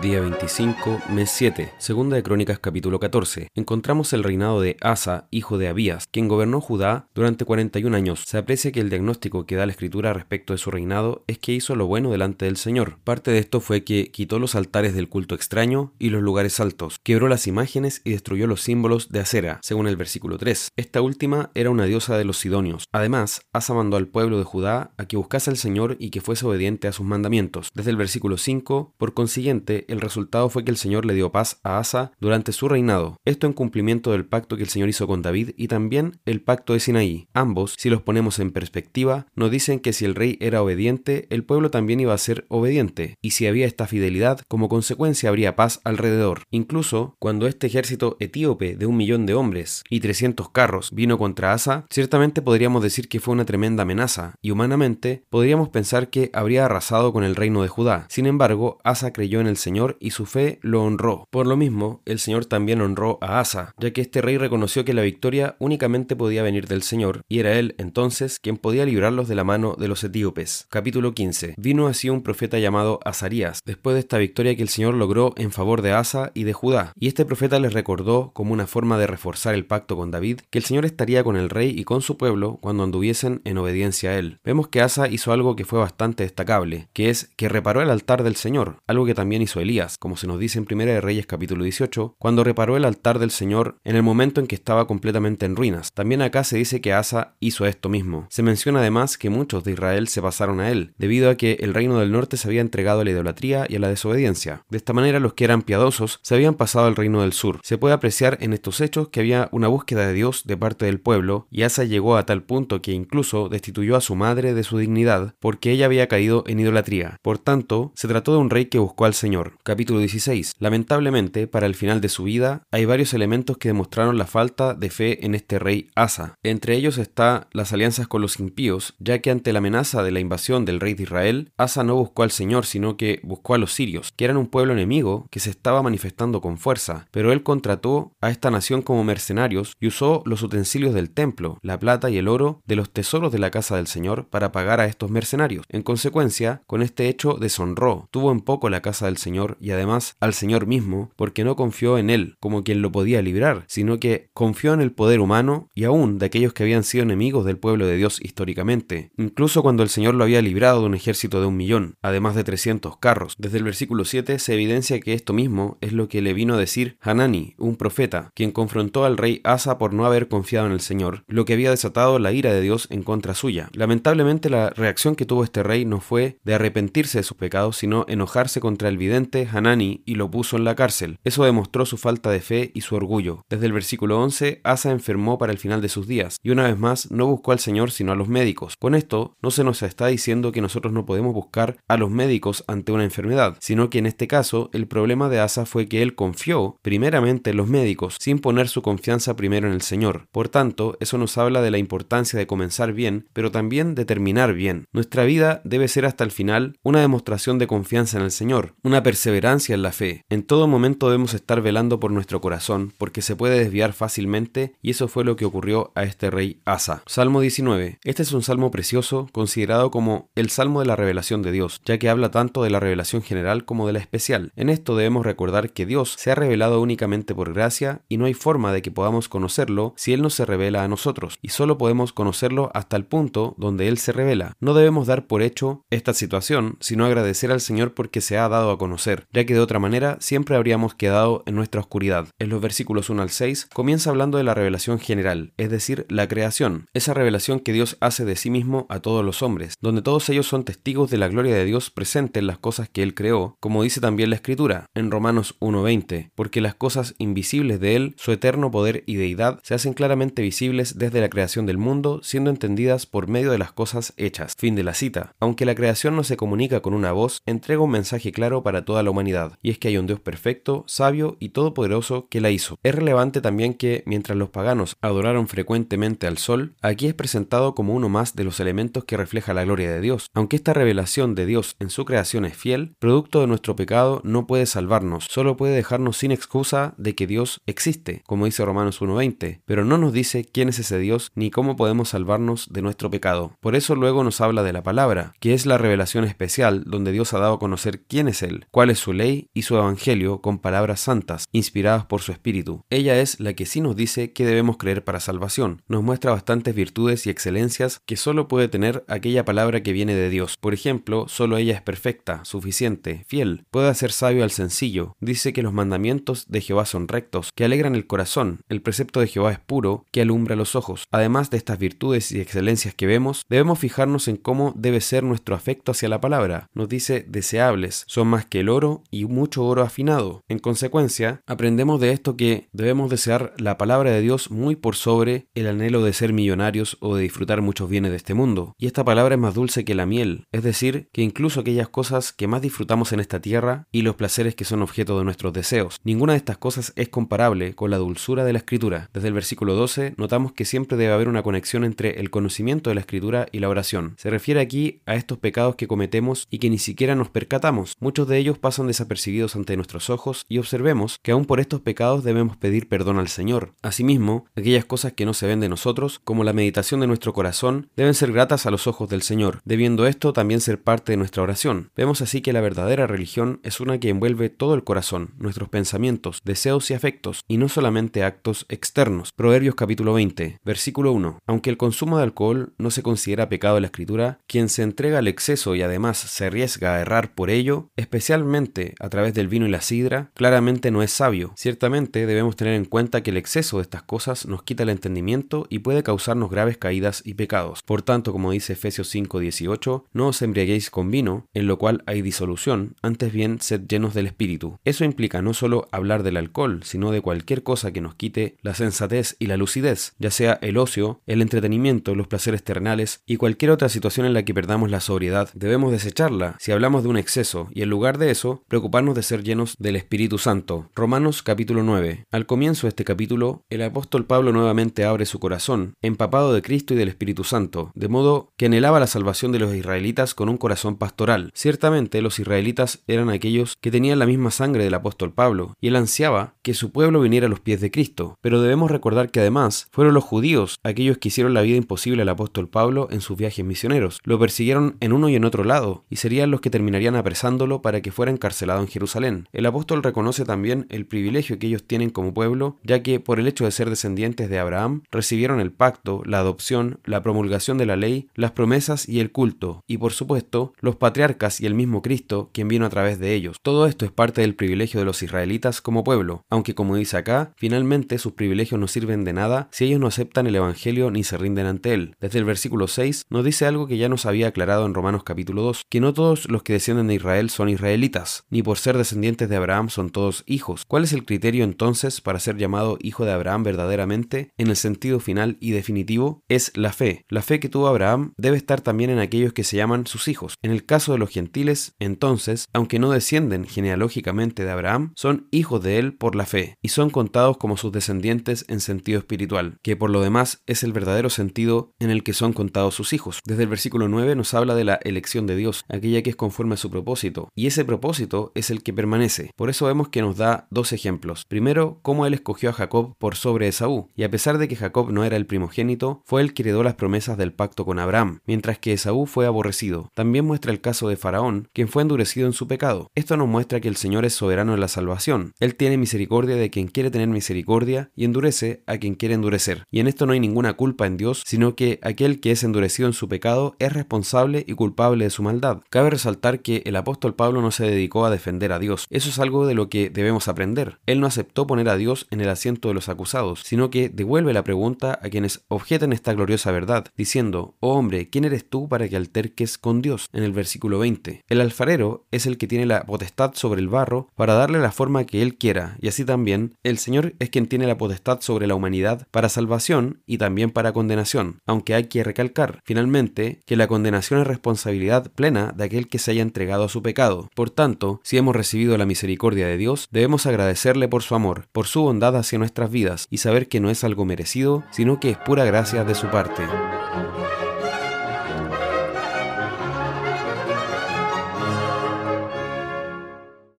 Día 25, mes 7, segunda de Crónicas capítulo 14. Encontramos el reinado de Asa, hijo de Abías, quien gobernó Judá durante 41 años. Se aprecia que el diagnóstico que da la escritura respecto de su reinado es que hizo lo bueno delante del Señor. Parte de esto fue que quitó los altares del culto extraño y los lugares altos, quebró las imágenes y destruyó los símbolos de acera, según el versículo 3. Esta última era una diosa de los sidonios. Además, Asa mandó al pueblo de Judá a que buscase al Señor y que fuese obediente a sus mandamientos. Desde el versículo 5, por consiguiente, el resultado fue que el Señor le dio paz a Asa durante su reinado, esto en cumplimiento del pacto que el Señor hizo con David y también el pacto de Sinaí. Ambos, si los ponemos en perspectiva, nos dicen que si el rey era obediente, el pueblo también iba a ser obediente, y si había esta fidelidad, como consecuencia habría paz alrededor. Incluso cuando este ejército etíope de un millón de hombres y 300 carros vino contra Asa, ciertamente podríamos decir que fue una tremenda amenaza, y humanamente podríamos pensar que habría arrasado con el reino de Judá. Sin embargo, Asa creyó en el Señor y su fe lo honró. Por lo mismo, el Señor también honró a Asa, ya que este rey reconoció que la victoria únicamente podía venir del Señor, y era él entonces quien podía librarlos de la mano de los etíopes. Capítulo 15. Vino así un profeta llamado Azarías, después de esta victoria que el Señor logró en favor de Asa y de Judá, y este profeta les recordó, como una forma de reforzar el pacto con David, que el Señor estaría con el rey y con su pueblo cuando anduviesen en obediencia a él. Vemos que Asa hizo algo que fue bastante destacable, que es que reparó el altar del Señor, algo que también hizo Elías como se nos dice en Primera de Reyes capítulo 18, cuando reparó el altar del Señor en el momento en que estaba completamente en ruinas. También acá se dice que Asa hizo esto mismo. Se menciona además que muchos de Israel se pasaron a él, debido a que el reino del norte se había entregado a la idolatría y a la desobediencia. De esta manera los que eran piadosos se habían pasado al reino del sur. Se puede apreciar en estos hechos que había una búsqueda de Dios de parte del pueblo, y Asa llegó a tal punto que incluso destituyó a su madre de su dignidad porque ella había caído en idolatría. Por tanto, se trató de un rey que buscó al Señor. Capítulo 16. Lamentablemente, para el final de su vida, hay varios elementos que demostraron la falta de fe en este rey Asa. Entre ellos está las alianzas con los impíos, ya que ante la amenaza de la invasión del rey de Israel, Asa no buscó al Señor, sino que buscó a los sirios, que eran un pueblo enemigo que se estaba manifestando con fuerza, pero él contrató a esta nación como mercenarios y usó los utensilios del templo, la plata y el oro de los tesoros de la casa del Señor para pagar a estos mercenarios. En consecuencia, con este hecho deshonró, tuvo en poco la casa del Señor y además al Señor mismo porque no confió en Él como quien lo podía librar, sino que confió en el poder humano y aún de aquellos que habían sido enemigos del pueblo de Dios históricamente, incluso cuando el Señor lo había librado de un ejército de un millón, además de 300 carros. Desde el versículo 7 se evidencia que esto mismo es lo que le vino a decir Hanani, un profeta, quien confrontó al rey Asa por no haber confiado en el Señor, lo que había desatado la ira de Dios en contra suya. Lamentablemente la reacción que tuvo este rey no fue de arrepentirse de sus pecados, sino enojarse contra el vidente Hanani y lo puso en la cárcel. Eso demostró su falta de fe y su orgullo. Desde el versículo 11, Asa enfermó para el final de sus días, y una vez más no buscó al Señor sino a los médicos. Con esto, no se nos está diciendo que nosotros no podemos buscar a los médicos ante una enfermedad, sino que en este caso el problema de Asa fue que él confió primeramente en los médicos, sin poner su confianza primero en el Señor. Por tanto, eso nos habla de la importancia de comenzar bien, pero también de terminar bien. Nuestra vida debe ser hasta el final una demostración de confianza en el Señor, una en la fe. En todo momento debemos estar velando por nuestro corazón, porque se puede desviar fácilmente, y eso fue lo que ocurrió a este rey Asa. Salmo 19. Este es un salmo precioso, considerado como el salmo de la revelación de Dios, ya que habla tanto de la revelación general como de la especial. En esto debemos recordar que Dios se ha revelado únicamente por gracia, y no hay forma de que podamos conocerlo si Él no se revela a nosotros, y solo podemos conocerlo hasta el punto donde Él se revela. No debemos dar por hecho esta situación, sino agradecer al Señor porque se ha dado a conocer, ya que de otra manera siempre habríamos quedado en nuestra oscuridad. En los versículos 1 al 6 comienza hablando de la revelación general, es decir, la creación, esa revelación que Dios hace de sí mismo a todos los hombres, donde todos ellos son testigos de la gloria de Dios presente en las cosas que Él creó, como dice también la Escritura en Romanos 1.20, porque las cosas invisibles de Él, su eterno poder y deidad, se hacen claramente visibles desde la creación del mundo, siendo entendidas por medio de las cosas hechas. Fin de la cita. Aunque la creación no se comunica con una voz, entrega un mensaje claro para toda la humanidad, y es que hay un Dios perfecto, sabio y todopoderoso que la hizo. Es relevante también que, mientras los paganos adoraron frecuentemente al sol, aquí es presentado como uno más de los elementos que refleja la gloria de Dios. Aunque esta revelación de Dios en su creación es fiel, producto de nuestro pecado no puede salvarnos, solo puede dejarnos sin excusa de que Dios existe, como dice Romanos 1.20, pero no nos dice quién es ese Dios ni cómo podemos salvarnos de nuestro pecado. Por eso luego nos habla de la palabra, que es la revelación especial donde Dios ha dado a conocer quién es Él, cuál su ley y su evangelio con palabras santas, inspiradas por su Espíritu. Ella es la que sí nos dice qué debemos creer para salvación. Nos muestra bastantes virtudes y excelencias que solo puede tener aquella palabra que viene de Dios. Por ejemplo, solo ella es perfecta, suficiente, fiel, puede hacer sabio al sencillo. Dice que los mandamientos de Jehová son rectos, que alegran el corazón. El precepto de Jehová es puro, que alumbra los ojos. Además de estas virtudes y excelencias que vemos, debemos fijarnos en cómo debe ser nuestro afecto hacia la palabra. Nos dice deseables, son más que el oro y mucho oro afinado. En consecuencia, aprendemos de esto que debemos desear la palabra de Dios muy por sobre el anhelo de ser millonarios o de disfrutar muchos bienes de este mundo. Y esta palabra es más dulce que la miel, es decir, que incluso aquellas cosas que más disfrutamos en esta tierra y los placeres que son objeto de nuestros deseos. Ninguna de estas cosas es comparable con la dulzura de la escritura. Desde el versículo 12 notamos que siempre debe haber una conexión entre el conocimiento de la escritura y la oración. Se refiere aquí a estos pecados que cometemos y que ni siquiera nos percatamos. Muchos de ellos pasan desapercibidos ante nuestros ojos y observemos que aún por estos pecados debemos pedir perdón al Señor. Asimismo, aquellas cosas que no se ven de nosotros, como la meditación de nuestro corazón, deben ser gratas a los ojos del Señor, debiendo esto también ser parte de nuestra oración. Vemos así que la verdadera religión es una que envuelve todo el corazón, nuestros pensamientos, deseos y afectos, y no solamente actos externos. Proverbios capítulo 20, versículo 1. Aunque el consumo de alcohol no se considera pecado de la escritura, quien se entrega al exceso y además se arriesga a errar por ello, especialmente a través del vino y la sidra, claramente no es sabio. Ciertamente debemos tener en cuenta que el exceso de estas cosas nos quita el entendimiento y puede causarnos graves caídas y pecados. Por tanto, como dice Efesios 5:18, no os embriaguéis con vino, en lo cual hay disolución, antes bien sed llenos del Espíritu. Eso implica no solo hablar del alcohol, sino de cualquier cosa que nos quite la sensatez y la lucidez, ya sea el ocio, el entretenimiento, los placeres terrenales y cualquier otra situación en la que perdamos la sobriedad. Debemos desecharla si hablamos de un exceso y en lugar de eso, preocuparnos de ser llenos del Espíritu Santo. Romanos capítulo 9. Al comienzo de este capítulo, el apóstol Pablo nuevamente abre su corazón, empapado de Cristo y del Espíritu Santo, de modo que anhelaba la salvación de los israelitas con un corazón pastoral. Ciertamente los israelitas eran aquellos que tenían la misma sangre del apóstol Pablo, y él ansiaba que su pueblo viniera a los pies de Cristo. Pero debemos recordar que además fueron los judíos aquellos que hicieron la vida imposible al apóstol Pablo en sus viajes misioneros. Lo persiguieron en uno y en otro lado, y serían los que terminarían apresándolo para que fuera encarcelado en Jerusalén. El apóstol reconoce también el privilegio que ellos tienen como pueblo, ya que por el hecho de ser descendientes de Abraham, recibieron el pacto, la adopción, la promulgación de la ley, las promesas y el culto, y por supuesto, los patriarcas y el mismo Cristo, quien vino a través de ellos. Todo esto es parte del privilegio de los israelitas como pueblo, aunque como dice acá, finalmente sus privilegios no sirven de nada si ellos no aceptan el Evangelio ni se rinden ante él. Desde el versículo 6 nos dice algo que ya nos había aclarado en Romanos capítulo 2, que no todos los que descienden de Israel son israelitas, ni por ser descendientes de Abraham son todos hijos. ¿Cuál es el criterio entonces para ser llamado hijo de Abraham verdaderamente? En el sentido final y definitivo, es la fe. La fe que tuvo Abraham debe estar también en aquellos que se llaman sus hijos. En el caso de los gentiles, entonces, aunque no descienden genealógicamente de Abraham, son hijos de él por la fe, y son contados como sus descendientes en sentido espiritual, que por lo demás es el verdadero sentido en el que son contados sus hijos. Desde el versículo 9 nos habla de la elección de Dios, aquella que es conforme a su propósito, y ese propósito es el que permanece. Por eso vemos que nos da dos ejemplos. Primero, cómo él escogió a Jacob por sobre Esaú, y a pesar de que Jacob no era el primogénito, fue el que heredó las promesas del pacto con Abraham, mientras que Esaú fue aborrecido. También muestra el caso de Faraón, quien fue endurecido en su pecado. Esto nos muestra que el Señor es soberano en la salvación. Él tiene misericordia de quien quiere tener misericordia y endurece a quien quiere endurecer. Y en esto no hay ninguna culpa en Dios, sino que aquel que es endurecido en su pecado es responsable y culpable de su maldad. Cabe resaltar que el apóstol Pablo no se dedicó a defender a Dios. Eso es algo de lo que debemos aprender. Él no aceptó poner a Dios en el asiento de los acusados, sino que devuelve la pregunta a quienes objetan esta gloriosa verdad, diciendo, oh hombre, ¿quién eres tú para que alterques con Dios? En el versículo 20. El alfarero es el que tiene la potestad sobre el barro para darle la forma que él quiera, y así también el Señor es quien tiene la potestad sobre la humanidad para salvación y también para condenación, aunque hay que recalcar, finalmente, que la condenación es responsabilidad plena de aquel que se haya entregado a su pecado. Por tanto, tanto, si hemos recibido la misericordia de Dios, debemos agradecerle por su amor, por su bondad hacia nuestras vidas y saber que no es algo merecido, sino que es pura gracia de su parte.